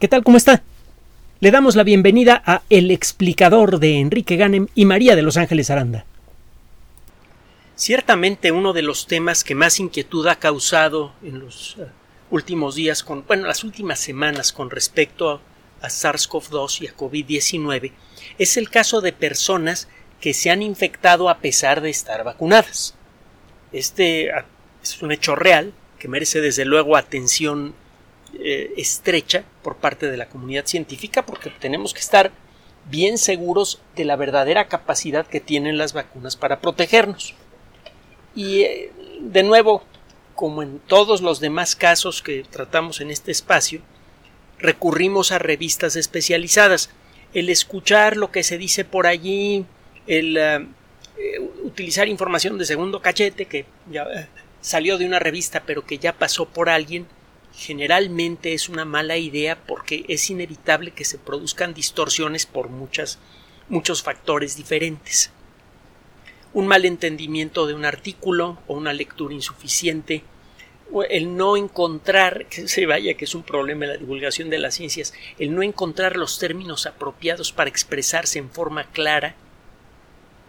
¿Qué tal? ¿Cómo está? Le damos la bienvenida a El explicador de Enrique Ganem y María de Los Ángeles Aranda. Ciertamente uno de los temas que más inquietud ha causado en los uh, últimos días, con, bueno, las últimas semanas con respecto a, a SARS-CoV-2 y a COVID-19 es el caso de personas que se han infectado a pesar de estar vacunadas. Este uh, es un hecho real que merece desde luego atención eh, estrecha por parte de la comunidad científica porque tenemos que estar bien seguros de la verdadera capacidad que tienen las vacunas para protegernos. Y eh, de nuevo, como en todos los demás casos que tratamos en este espacio, recurrimos a revistas especializadas. El escuchar lo que se dice por allí, el uh, utilizar información de segundo cachete que ya salió de una revista pero que ya pasó por alguien, generalmente es una mala idea porque es inevitable que se produzcan distorsiones por muchas, muchos factores diferentes. Un mal entendimiento de un artículo o una lectura insuficiente, el no encontrar, que se vaya que es un problema en la divulgación de las ciencias, el no encontrar los términos apropiados para expresarse en forma clara,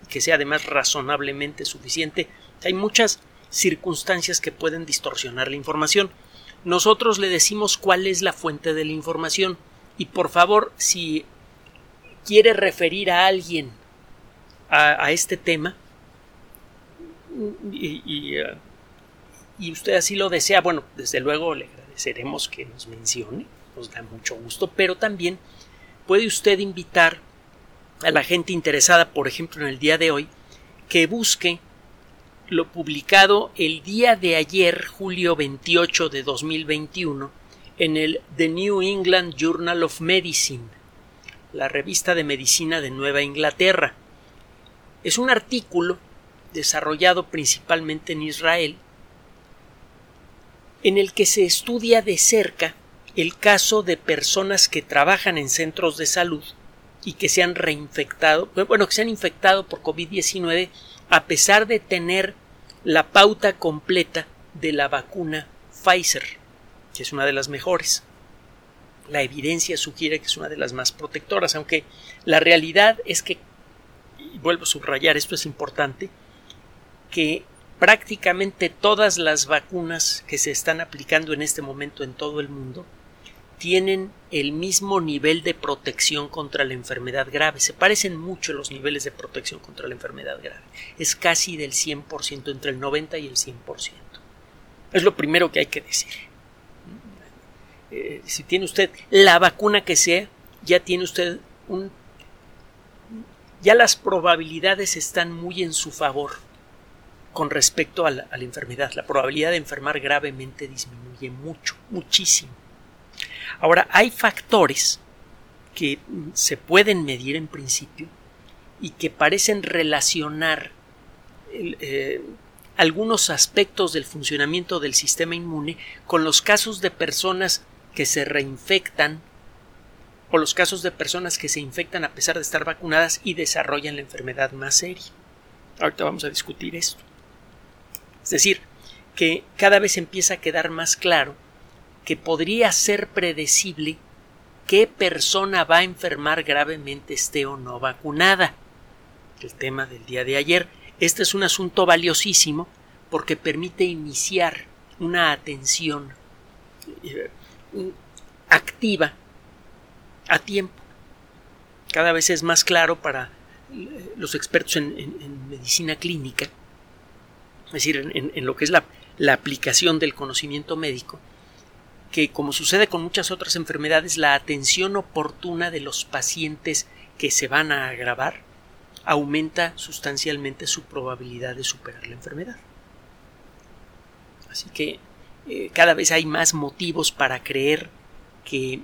que sea además razonablemente suficiente. Hay muchas circunstancias que pueden distorsionar la información nosotros le decimos cuál es la fuente de la información. Y por favor si quiere referir a alguien a, este tema y, uh, y, usted así lo desea, bueno, desde luego le agradeceremos que nos mencione, nos da mucho gusto, pero también puede usted invitar a la gente interesada, por ejemplo, en el día de hoy, que busque lo publicado el día de ayer, julio 28 de 2021, en el The New England Journal of Medicine, la revista de medicina de Nueva Inglaterra. Es un artículo desarrollado principalmente en Israel, en el que se estudia de cerca el caso de personas que trabajan en centros de salud y que se han reinfectado, bueno, que se han infectado por COVID-19 a pesar de tener la pauta completa de la vacuna Pfizer, que es una de las mejores. La evidencia sugiere que es una de las más protectoras, aunque la realidad es que, y vuelvo a subrayar, esto es importante, que prácticamente todas las vacunas que se están aplicando en este momento en todo el mundo tienen el mismo nivel de protección contra la enfermedad grave. Se parecen mucho los niveles de protección contra la enfermedad grave. Es casi del 100%, entre el 90 y el 100%. Es lo primero que hay que decir. Eh, si tiene usted la vacuna que sea, ya tiene usted un... ya las probabilidades están muy en su favor con respecto a la enfermedad. La probabilidad de enfermar gravemente disminuye mucho, muchísimo. Ahora, hay factores que se pueden medir en principio y que parecen relacionar eh, algunos aspectos del funcionamiento del sistema inmune con los casos de personas que se reinfectan o los casos de personas que se infectan a pesar de estar vacunadas y desarrollan la enfermedad más seria. Ahorita vamos a discutir esto. Es decir, que cada vez empieza a quedar más claro que podría ser predecible qué persona va a enfermar gravemente esté o no vacunada. El tema del día de ayer. Este es un asunto valiosísimo porque permite iniciar una atención eh, activa a tiempo. Cada vez es más claro para eh, los expertos en, medicina clínica, es decir, en, lo que es la, la aplicación del conocimiento médico, que, como sucede con muchas otras enfermedades, la atención oportuna de los pacientes que se van a agravar aumenta sustancialmente su probabilidad de superar la enfermedad. Así que eh, cada vez hay más motivos para creer que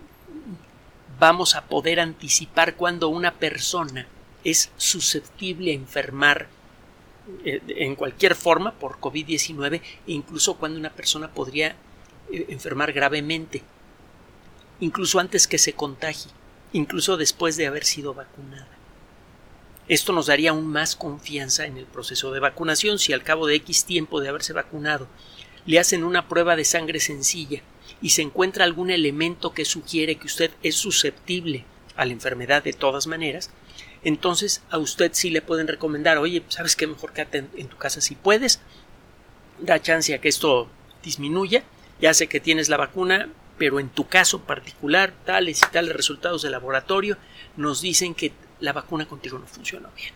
vamos a poder anticipar cuando una persona es susceptible a enfermar eh, en cualquier forma por COVID-19 e incluso cuando una persona podría enfermar gravemente, incluso antes que se contagie, incluso después de haber sido vacunada. Esto nos daría aún más confianza en el proceso de vacunación si al cabo de X tiempo de haberse vacunado le hacen una prueba de sangre sencilla y se encuentra algún elemento que sugiere que usted es susceptible a la enfermedad de todas maneras, entonces a usted sí le pueden recomendar, oye, ¿sabes qué? Mejor quédate en, tu casa si puedes, da chance a que esto disminuya, ya sé que tienes la vacuna, pero en tu caso particular, tales y tales resultados de laboratorio nos dicen que la vacuna contigo no funcionó bien.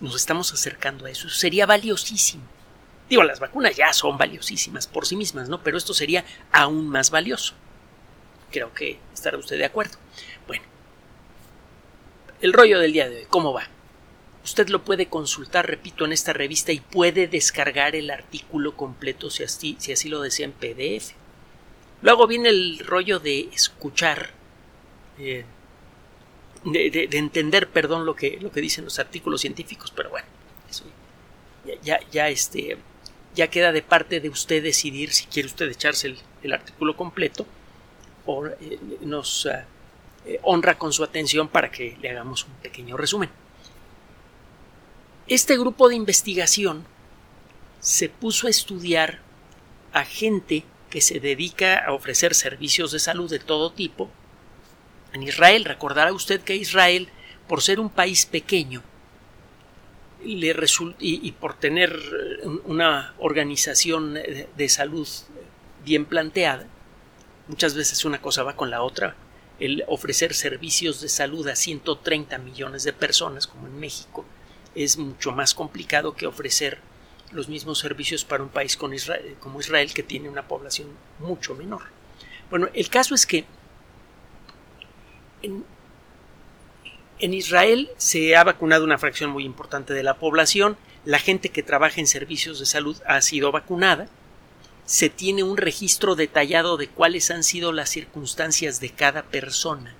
Nos estamos acercando a eso. Sería valiosísimo. Digo, las vacunas ya son valiosísimas por sí mismas, ¿no? Pero esto sería aún más valioso. Creo que estará usted de acuerdo. Bueno, el rollo del día de hoy, ¿cómo va? Usted lo puede consultar, repito, en esta revista y puede descargar el artículo completo si así, si así lo desea en PDF. Luego viene el rollo de escuchar, eh, de, entender, perdón, lo que, lo que dicen los artículos científicos, pero bueno, eso ya, ya, este, ya queda de parte de usted decidir si quiere usted echarse el, artículo completo o eh, nos eh, honra con su atención para que le hagamos un pequeño resumen. Este grupo de investigación se puso a estudiar a gente que se dedica a ofrecer servicios de salud de todo tipo en Israel. Recordará usted que Israel, por ser un país pequeño, y, por tener una organización de salud bien planteada, muchas veces una cosa va con la otra. El ofrecer servicios de salud a 130 millones de personas, como en México, es mucho más complicado que ofrecer los mismos servicios para un país como Israel que tiene una población mucho menor. Bueno, el caso es que en, Israel se ha vacunado una fracción muy importante de la población, la gente que trabaja en servicios de salud ha sido vacunada, se tiene un registro detallado de cuáles han sido las circunstancias de cada persona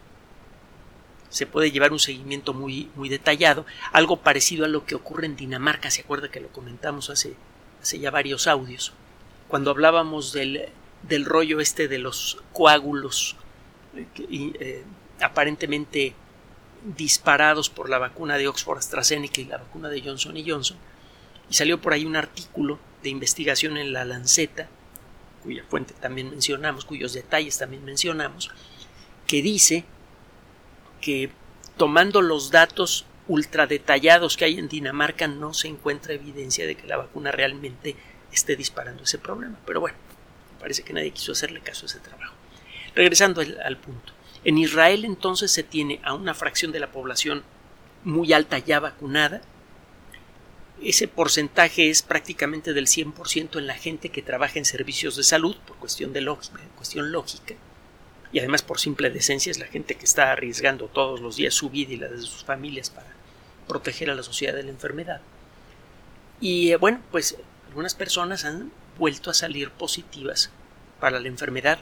se puede llevar un seguimiento muy, muy detallado, algo parecido a lo que ocurre en Dinamarca, se acuerda que lo comentamos hace, hace ya varios audios, cuando hablábamos del, del rollo este de los coágulos eh, eh, aparentemente disparados por la vacuna de Oxford AstraZeneca y la vacuna de Johnson Johnson, y salió por ahí un artículo de investigación en la Lanceta, cuya fuente también mencionamos, cuyos detalles también mencionamos, que dice que tomando los datos ultra detallados que hay en Dinamarca no se encuentra evidencia de que la vacuna realmente esté disparando ese problema. Pero bueno, parece que nadie quiso hacerle caso a ese trabajo. Regresando al, punto. En Israel entonces se tiene a una fracción de la población muy alta ya vacunada. Ese porcentaje es prácticamente del 100% en la gente que trabaja en servicios de salud por cuestión de lógica, cuestión lógica y además por simple decencia es la gente que está arriesgando todos los días su vida y la de sus familias para proteger a la sociedad de la enfermedad. Y eh, bueno, pues algunas personas han vuelto a salir positivas para la enfermedad.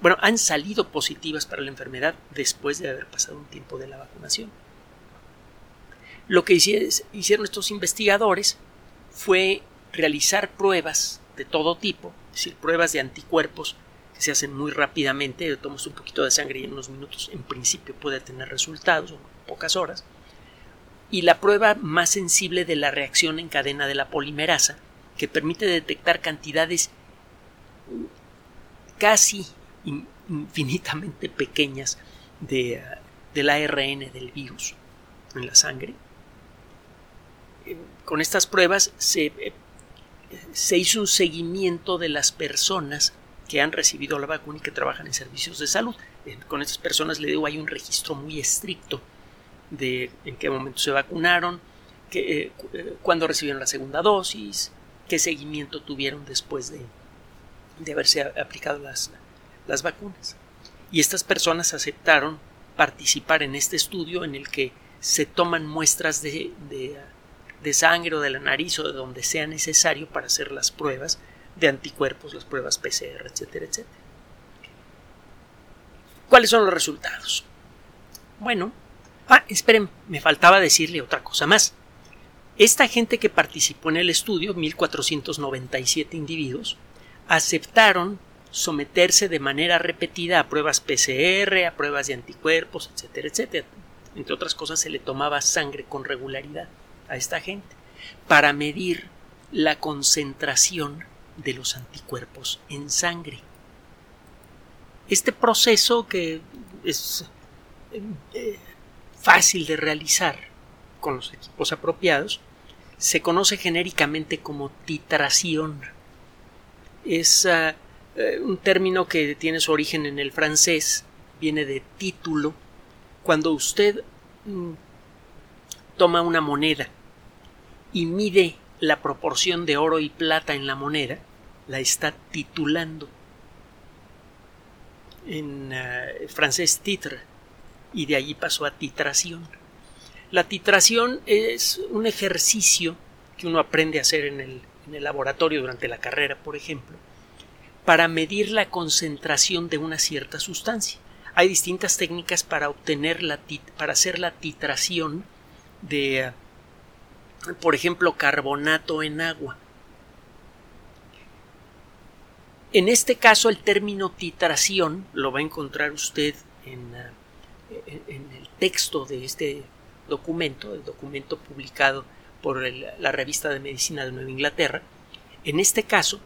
Bueno, han salido positivas para la enfermedad después de haber pasado un tiempo de la vacunación. Lo que hicieron estos investigadores fue realizar pruebas de todo tipo, es decir, pruebas de anticuerpos se hacen muy rápidamente, tomas un poquito de sangre y en unos minutos en principio puede tener resultados, o pocas horas. Y la prueba más sensible de la reacción en cadena de la polimerasa, que permite detectar cantidades casi infinitamente pequeñas de, del ARN del virus en la sangre. Eh, con estas pruebas se, eh, se hizo un seguimiento de las personas que han recibido la vacuna y que trabajan en servicios de salud. Eh, con estas personas, le digo, hay un registro muy estricto de en qué momento se vacunaron, que, eh, eh, cuándo recibieron la segunda dosis, qué seguimiento tuvieron después de, de haberse aplicado las, las vacunas. Y estas personas aceptaron participar en este estudio en el que se toman muestras de, de, de sangre o de la nariz o de donde sea necesario para hacer las pruebas de anticuerpos, las pruebas PCR, etcétera, etcétera. ¿Cuáles son los resultados? Bueno, ah, esperen, me faltaba decirle otra cosa más. Esta gente que participó en el estudio, 1497 individuos, aceptaron someterse de manera repetida a pruebas PCR, a pruebas de anticuerpos, etcétera, etcétera. Entre otras cosas, se le tomaba sangre con regularidad a esta gente para medir la concentración de los anticuerpos en sangre. Este proceso que es eh, fácil de realizar con los equipos apropiados se conoce genéricamente como titración. Es ah, eh, un término que tiene su origen en el francés, viene de título. Cuando usted mm, toma una moneda y mide la proporción de oro y plata en la moneda, la está titulando. En ah, francés titre y de allí pasó a titración. La titración es un ejercicio que uno aprende a hacer en el, laboratorio durante la carrera, por ejemplo, para medir la concentración de una cierta sustancia. Hay distintas técnicas para obtener la para hacer la titración de por ejemplo carbonato en agua. En este caso el término titración lo va a encontrar usted en, en el texto de este documento, el documento publicado por la revista de medicina de Nueva Inglaterra. En este caso,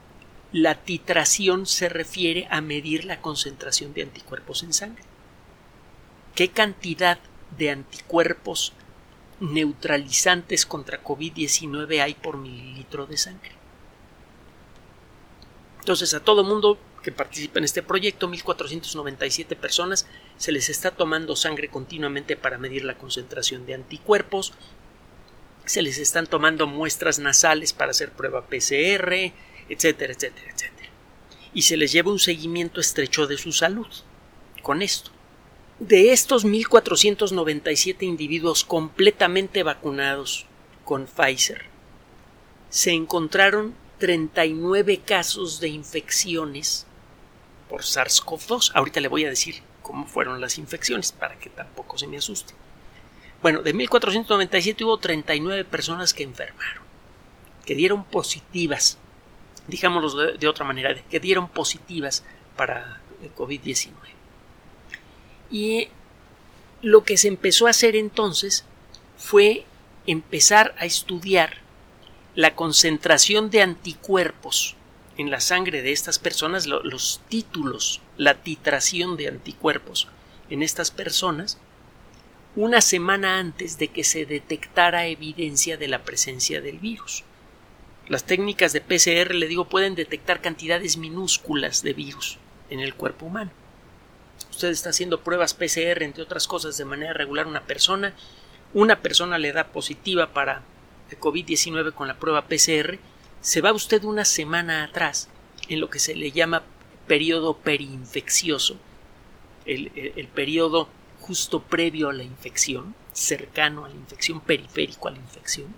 la titración se refiere a medir la concentración de anticuerpos en sangre. ¿Qué cantidad de anticuerpos neutralizantes contra COVID-19 hay por mililitro de sangre? Entonces, a todo mundo que participa en este proyecto, 1.497 personas, se les está tomando sangre continuamente para medir la concentración de anticuerpos, se les están tomando muestras nasales para hacer prueba PCR, etcétera, etcétera, etcétera. Y se les lleva un seguimiento estrecho de su salud con esto. De estos 1.497 individuos completamente vacunados con Pfizer, se encontraron 39 casos de infecciones por SARS-CoV-2. Ahorita le voy a decir cómo fueron las infecciones para que tampoco se me asuste. Bueno, de 1497 hubo 39 personas que enfermaron, que dieron positivas, digámoslo de, de otra manera, que dieron positivas para el COVID-19. Y lo que se empezó a hacer entonces fue empezar a estudiar la concentración de anticuerpos en la sangre de estas personas, los títulos, la titración de anticuerpos en estas personas, una semana antes de que se detectara evidencia de la presencia del virus. Las técnicas de PCR, le digo, pueden detectar cantidades minúsculas de virus en el cuerpo humano. Usted está haciendo pruebas PCR, entre otras cosas, de manera regular una persona. Una persona le da positiva para COVID-19 con la prueba PCR se va usted una semana atrás en lo que se le llama periodo perinfeccioso, el, el, periodo justo previo a la infección, cercano a la infección, periférico a la infección,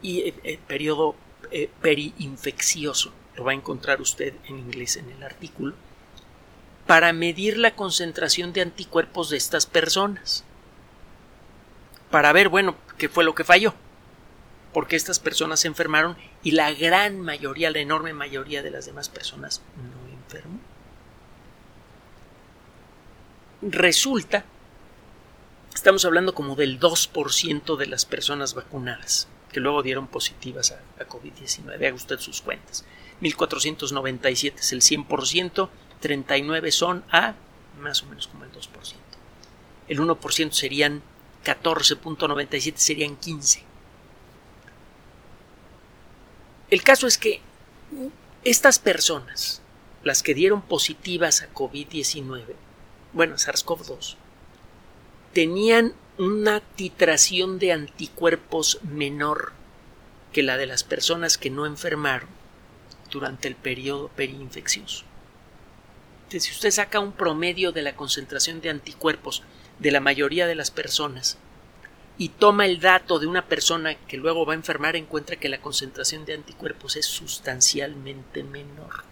y el, periodo eh, perinfeccioso, lo va a encontrar usted en inglés en el artículo, para medir la concentración de anticuerpos de estas personas, para ver, bueno, qué fue lo que falló porque estas personas se enfermaron y la gran mayoría, la enorme mayoría de las demás personas no enfermó. Resulta, estamos hablando como del 2% de las personas vacunadas que luego dieron positivas a, COVID-19. Haga usted sus cuentas. 1497 es el 100%, 39 son a más o menos como el 2%. El 1% serían 14.97, serían 15. El caso es que estas personas, las que dieron positivas a COVID-19, bueno, SARS-CoV-2, tenían una titración de anticuerpos menor que la de las personas que no enfermaron durante el periodo si usted saca un promedio de la concentración de anticuerpos de la mayoría de las personas y toma el dato de una persona que luego va a enfermar, encuentra que la concentración de anticuerpos es sustancialmente menor.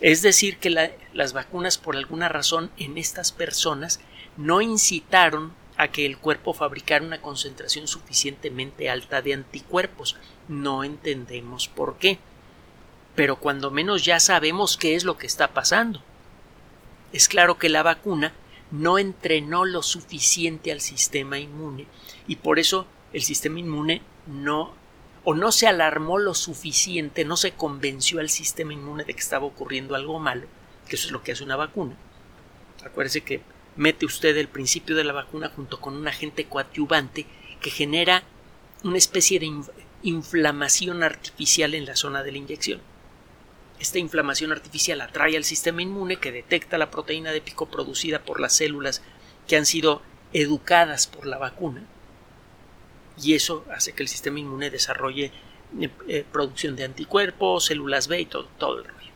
Es decir, que las vacunas por alguna razón en estas personas no incitaron a que el cuerpo fabricara una concentración suficientemente alta de anticuerpos. No entendemos por qué. Pero cuando menos ya sabemos qué es lo que está pasando. Es claro que la vacuna no entrenó lo suficiente al sistema inmune y por eso el sistema inmune no o no se alarmó lo suficiente, no se convenció al sistema inmune de que estaba ocurriendo algo malo que eso es lo que hace una vacuna. Acuérdese que mete usted el principio de la vacuna junto con un agente coadyuvante que genera una especie de inflamación artificial en la zona de la inyección. Esta inflamación artificial atrae al sistema inmune que detecta la proteína de pico producida por las células que han sido educadas por la vacuna y eso hace que el sistema inmune desarrolle eh, eh, producción de anticuerpos, células B y todo, todo el rollo.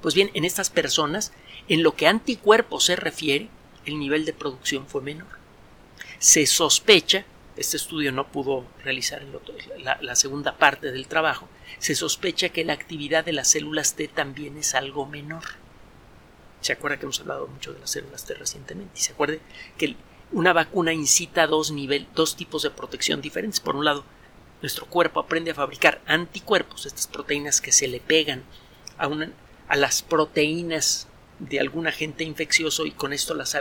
Pues bien, en estas personas, en lo que anticuerpos se refiere, el nivel de producción fue menor. Se sospecha, este estudio no pudo realizar la segunda parte del trabajo, se sospecha que la actividad de las células T también es algo menor. Se acuerda que hemos hablado mucho de las células T recientemente y se acuerde que una vacuna incita dos, nivel, dos tipos de protección diferentes. Por un lado, nuestro cuerpo aprende a fabricar anticuerpos, estas proteínas que se le pegan a, a las proteínas de algún agente infeccioso y con esto las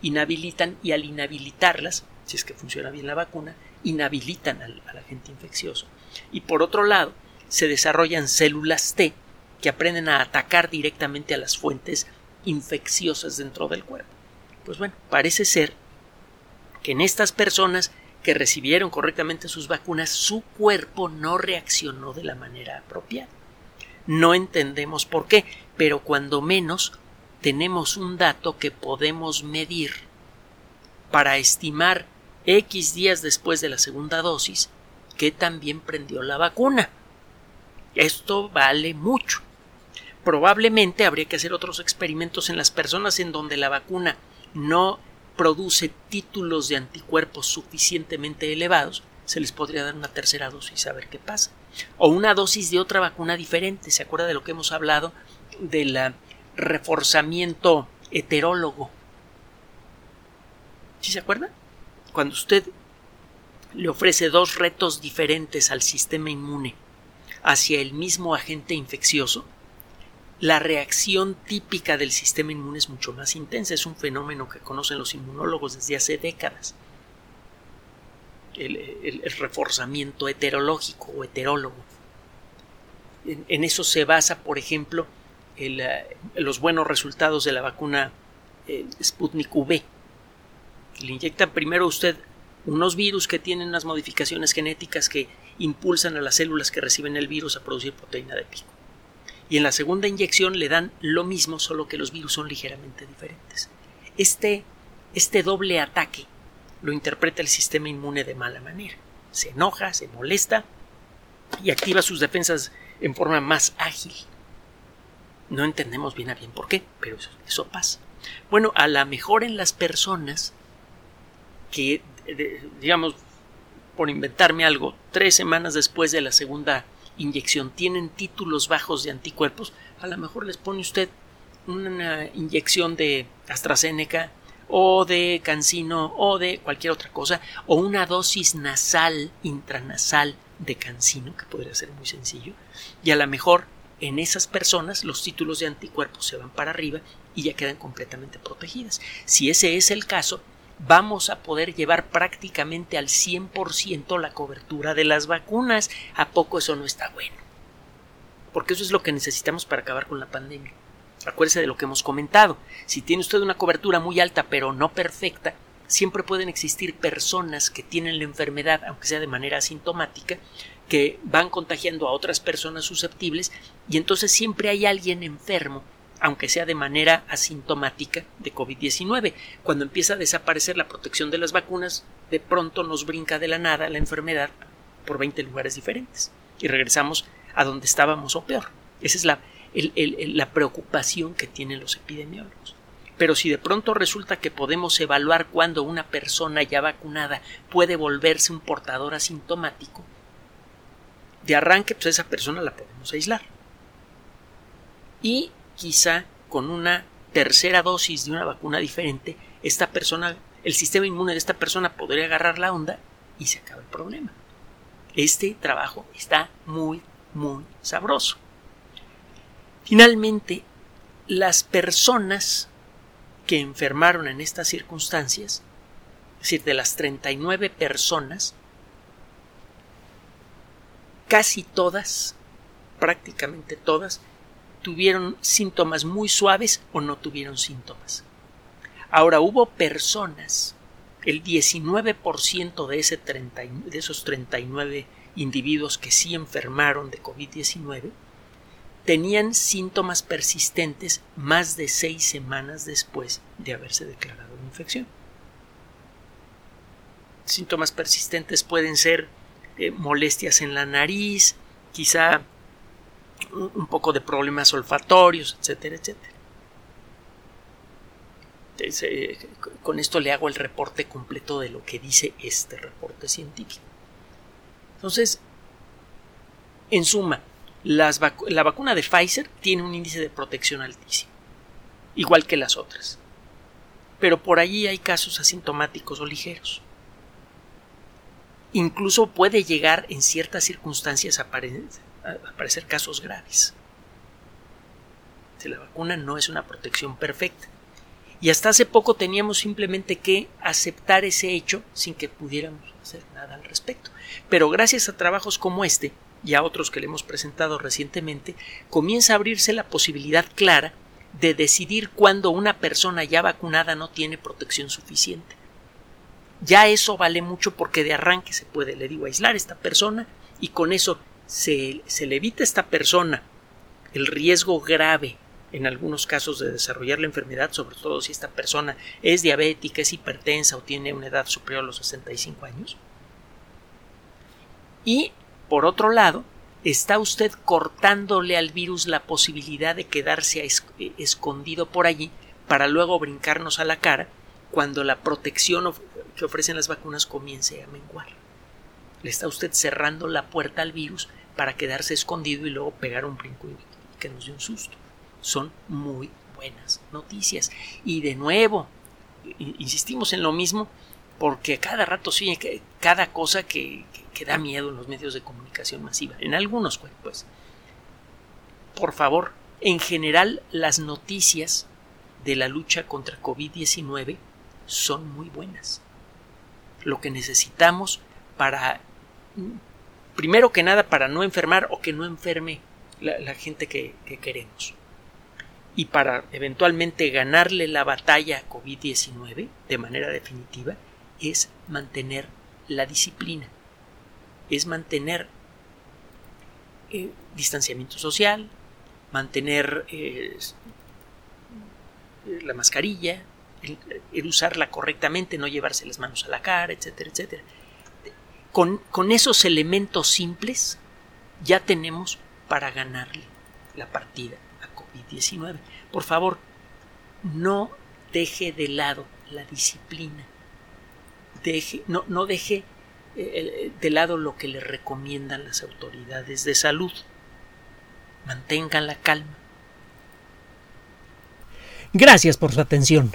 inhabilitan y al inhabilitarlas, si es que funciona bien la vacuna, inhabilitan al agente infeccioso. Y por otro lado, se desarrollan células T que aprenden a atacar directamente a las fuentes infecciosas dentro del cuerpo. Pues bueno, parece ser que en estas personas que recibieron correctamente sus vacunas, su cuerpo no reaccionó de la manera apropiada. No entendemos por qué, pero cuando menos tenemos un dato que podemos medir para estimar X días después de la segunda dosis que también prendió la vacuna. Esto vale mucho. Probablemente habría que hacer otros experimentos en las personas en donde la vacuna no produce títulos de anticuerpos suficientemente elevados, se les podría dar una tercera dosis a ver qué pasa. O una dosis de otra vacuna diferente. ¿Se acuerda de lo que hemos hablado del reforzamiento heterólogo? ¿Sí se acuerda? Cuando usted le ofrece dos retos diferentes al sistema inmune hacia el mismo agente infeccioso, la reacción típica del sistema inmune es mucho más intensa. Es un fenómeno que conocen los inmunólogos desde hace décadas. El, reforzamiento heterológico o heterólogo. En, eso se basa, por ejemplo, eh, los buenos resultados de la vacuna eh, Sputnik V. Le inyectan primero usted unos virus que tienen unas modificaciones genéticas que impulsan a las células que reciben el virus a producir proteína de pico y en la segunda inyección le dan lo mismo, solo que los virus son ligeramente diferentes. Este, este doble ataque lo interpreta el sistema inmune de mala manera. Se enoja, se molesta y activa sus defensas en forma más ágil. No entendemos bien a bien por qué, pero eso, pasa. Bueno, a la mejor en las personas que, digamos, por inventarme algo, tres semanas después de la segunda inyección tienen títulos bajos de anticuerpos, a lo mejor les pone usted una inyección de AstraZeneca o de Cancino o de cualquier otra cosa o una dosis nasal, intranasal de Cancino, que podría ser muy sencillo, y a lo mejor en esas personas los títulos de anticuerpos se van para arriba y ya quedan completamente protegidas. Si ese es el caso, vamos a poder llevar prácticamente al 100% la cobertura de las vacunas. ¿A poco eso no está bueno? Porque eso es lo que necesitamos para acabar con la pandemia. Acuérdese de lo que hemos comentado. Si tiene usted una cobertura muy alta pero no perfecta, siempre pueden existir personas que tienen la enfermedad, aunque sea de manera asintomática, que van contagiando a otras personas susceptibles y entonces siempre hay alguien enfermo aunque sea de manera asintomática, de COVID-19. Cuando empieza a desaparecer la protección de las vacunas, de pronto nos brinca de la nada la enfermedad por 20 lugares diferentes y regresamos a donde estábamos o peor. Esa es la, la preocupación que tienen los epidemiólogos. Pero si de pronto resulta que podemos evaluar cuando una persona ya vacunada puede volverse un portador asintomático, de arranque, pues esa persona la podemos aislar. Y quizá con una tercera dosis de una vacuna diferente, esta persona, el sistema inmune de esta persona podría agarrar la onda y se acaba el problema. Este trabajo está muy, muy sabroso. Finalmente, las personas que enfermaron en estas circunstancias, es decir, de las 39 personas, casi todas, prácticamente todas, tuvieron síntomas muy suaves o no tuvieron síntomas. Ahora hubo personas, el 19% de, ese de esos 39 individuos que sí enfermaron de COVID-19 tenían síntomas persistentes más de seis semanas después de haberse declarado la infección. Síntomas persistentes pueden ser eh, molestias en la nariz, quizá un poco de problemas olfatorios, etcétera, etcétera. Eh, con esto le hago el reporte completo de lo que dice este reporte científico. Entonces, en suma, la vacuna de Pfizer tiene un índice de protección altísimo, igual que las otras. Pero por allí hay casos asintomáticos o ligeros. Incluso puede llegar en ciertas circunstancias a, aparecer casos graves. la vacuna no es una protección perfecta. Y hasta hace poco teníamos simplemente que aceptar ese hecho sin que pudiéramos hacer nada al respecto. Pero gracias a trabajos como este, y a otros que le hemos presentado recientemente, comienza a abrirse la posibilidad clara de decidir cuándo una persona ya vacunada no tiene protección suficiente. Ya eso vale mucho porque de arranque se puede, le digo, aislar a esta persona y con eso se, se le evita a esta persona el riesgo grave en algunos casos de desarrollar la enfermedad, sobre todo si esta persona es diabética, es hipertensa o tiene una edad superior a los 65 años. Y por otro lado, está usted cortándole al virus la posibilidad de quedarse eh, escondido por allí para luego brincarnos a la cara cuando la protección que ofrecen las vacunas comience a menguar. Le está usted cerrando la puerta al virus para quedarse escondido y luego pegar un brinco y que nos dé un susto. Son muy buenas noticias. Y de nuevo, insistimos en lo mismo porque cada rato sigue cada cosa que, que da miedo en los medios de comunicación masiva, en algunos pues. Por favor, en general las noticias de la lucha contra COVID-19 son muy buenas. Lo que necesitamos para, primero que nada, para no enfermar o que no enferme la, gente que, que queremos. Y para eventualmente ganarle la batalla a COVID-19 de manera definitiva, es mantener la disciplina es mantener eh, distanciamiento social, mantener eh, la mascarilla, el, usarla correctamente, no llevarse las manos a la cara, etcétera, etcétera. Con, esos elementos simples ya tenemos para ganarle la partida a COVID-19. Por favor, no deje de lado la disciplina. Deje, no, no deje de lado lo que le recomiendan las autoridades de salud. Mantengan la calma. Gracias por su atención.